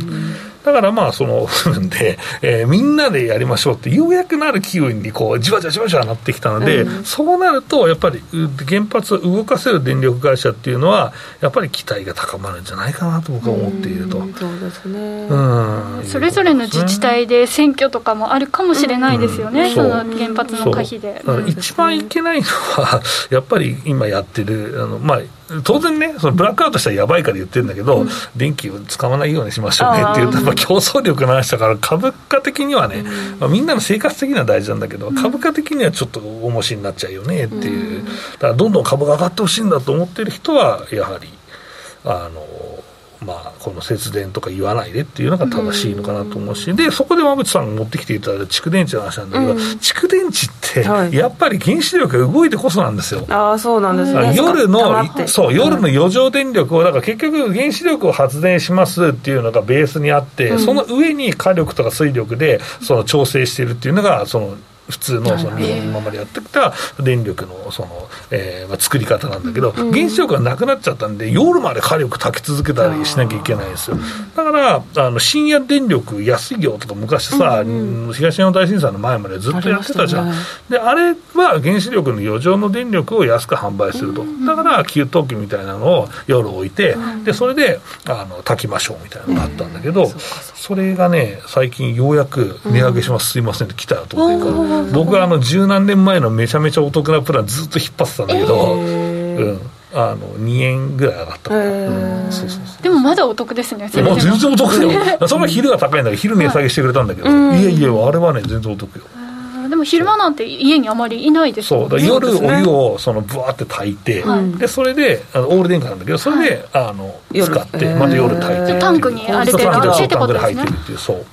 だからまあ、その部分 で、えー、みんなでやりましょうって、ようやくなる機運にこう、じわじわじわじわなってきたので、うん、そうなると、やっぱり原発を動かせる電力会社っていうのは、やっぱり期待が高まるんじゃないかなと僕は思っていると。うそうですね。うん。それぞれの自治体で選挙とかもあるかもしれないですよね、その原発の可否で。一番いけないのは、やっぱり今やってる、あのまあ、当然ね、そのブラックアウトしたらやばいから言ってるんだけど、うん、電気を使わないようにしましょうねっていうと、競争力の話だから、株価的にはね、まあ、みんなの生活的には大事なんだけど、株価的にはちょっと重しになっちゃうよねっていう、だからどんどん株が上がってほしいんだと思ってる人は、やはり、あの、まあ、この節電とか言わないでっていうのが正しいのかなと思うし、でそこで馬渕さんが持ってきていただいた蓄電池の話なんだけど、うん、蓄電池って、やっぱり原子力が動いてこそなんですよ。ああ、そうなんですね。夜の、そう、夜の余剰電力を、だから結局、原子力を発電しますっていうのがベースにあって、うん、その上に火力とか水力でその調整しているっていうのが、その普通のその日本今までやってきた電力のその、えーまあ、作り方なんだけど、原子力がなくなっちゃったんで、夜まで火力炊き続けたりしなきゃいけないんですよ。だからあの深夜電力安いよとか昔さ、東日本大震災の前までずっとやってたじゃん。あであれは原子力の余剰の電力を安く販売すると。だから給湯器みたいなのを夜置いて、でそれであの炊きましょうみたいなのがあったんだけど、それがね最近ようやく値上げします、すいませんって来たよと思ってから。僕はあの十何年前のめちゃめちゃお得なプランずっと引っ張ってたんだけど、うん。あの2円ぐらい上がった。でもまだお得ですねまあ、全然。お得よ。それは昼が高いんだけど昼値下げしてくれたんだけど、はい、いやいやあれはね全然お得よ。でも昼間なんて家にあまりいないですそうだ夜お湯をそのぶわって炊いて、はい、でそれであのオール電化なんだけどそれで、はい、あの使ってまた夜炊いてタンクにあれでタンクで入ってるっていうそう。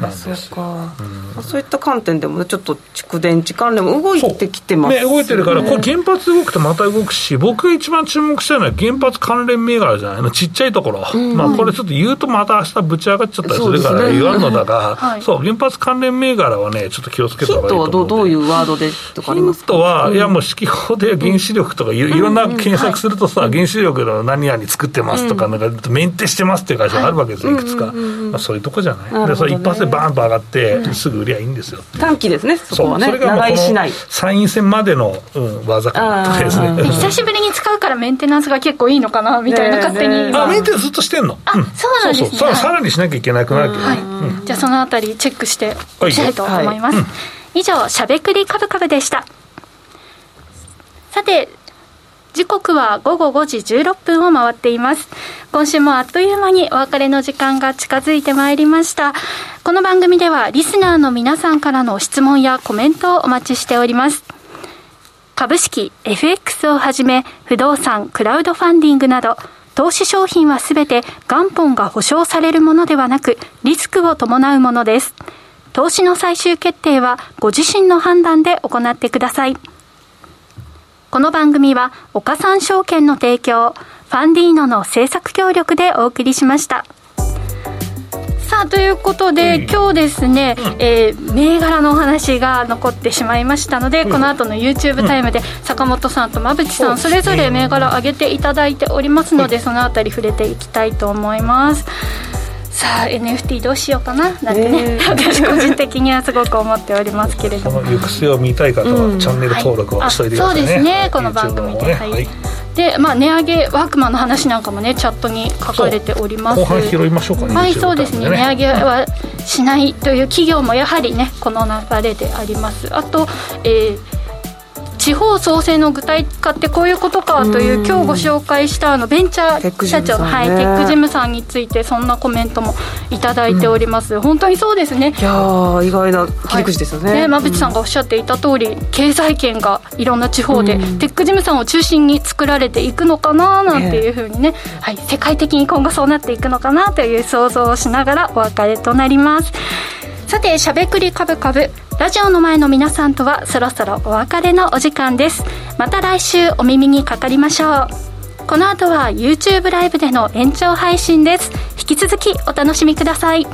なんですか、うん、そういった観点でもちょっと蓄電池関連も動いてきてます、ね、動いてるから、これ原発動くとまた動くし僕が一番注目したいのは原発関連銘柄じゃないの。ちっちゃいところ、うん、まあこれちょっと言うとまた明日ぶち上がっちゃったりするから言わんのだが、そう、ねそう、原発関連銘柄はねちょっと気をつけた方がいいと思うヒントはどういうワードでとかありますか？ヒントは、いやもう指揮法で原子力とかいろんな検索するとさ、原子力の何々作ってますとか、なんかメンテしてますっていう会社があるわけですよ、いくつか、まあ、そういうとこじゃない、でそれ一発でバーンと上がってすぐ売りゃいいんですよ。短期ですねそこはね。それが長居しない。参院選までの、うん、技かですね。久しぶりに使うからメンテナンスが結構いいのかなみたいな勝手に。あメンテナンスずっとしてんの？あ、そうなんですね。そうさらにしなきゃいけなくなるけど、はい。じゃあそのあたりチェックしていきたいと思います、以上しゃべくりカブカブでした。さて時刻は午後5時16分を回っています。今週もあっという間にお別れの時間が近づいてまいりました。この番組ではリスナーの皆さんからの質問やコメントをお待ちしております。株式、FX をはじめ、不動産、クラウドファンディングなど、投資商品はすべて元本が保証されるものではなく、リスクを伴うものです。投資の最終決定はご自身の判断で行ってください。この番組は岡三証券の提供、ファンディーノの制作協力でお送りしました。さあということで、うん、今日ですね、うん、えー、銘柄のお話が残ってしまいましたので、うん、この後の YouTube タイムで坂本さんと馬淵さん、それぞれ銘柄上げていただいておりますので、そのあたり触れていきたいと思います。さあ NFT どうしようかな？なんてね、私個人的にはすごく思っておりますけれども。この行く末を見たい方は、チャンネル登録をしといてくださいね、そうですね。この番組で、ね、はい、はい。で、まあ、値上げワークマンの話なんかもねチャットに書かれております。後半拾いましょうかねはいそうですね、ね、値上げはしないという企業もやはりねこの流れであります。あと、えー地方創生の具体化ってこういうことかという今日ご紹介したあのベンチャー社長、はい、テックジムさんについてそんなコメントもいただいております、うん、本当にそうですね。いや意外な切り口ですよね,、はい、ね馬淵さんがおっしゃっていた通り、経済圏がいろんな地方で、テックジムさんを中心に作られていくのかななんていうふうにね、はい、世界的に今後そうなっていくのかなという想像をしながらお別れとなりますさてしゃべくりカブカブ。ラジオの前の皆さんとはそろそろお別れのお時間です。また来週お耳にかかりましょう。この後は YouTube ライブでの延長配信です。引き続きお楽しみください。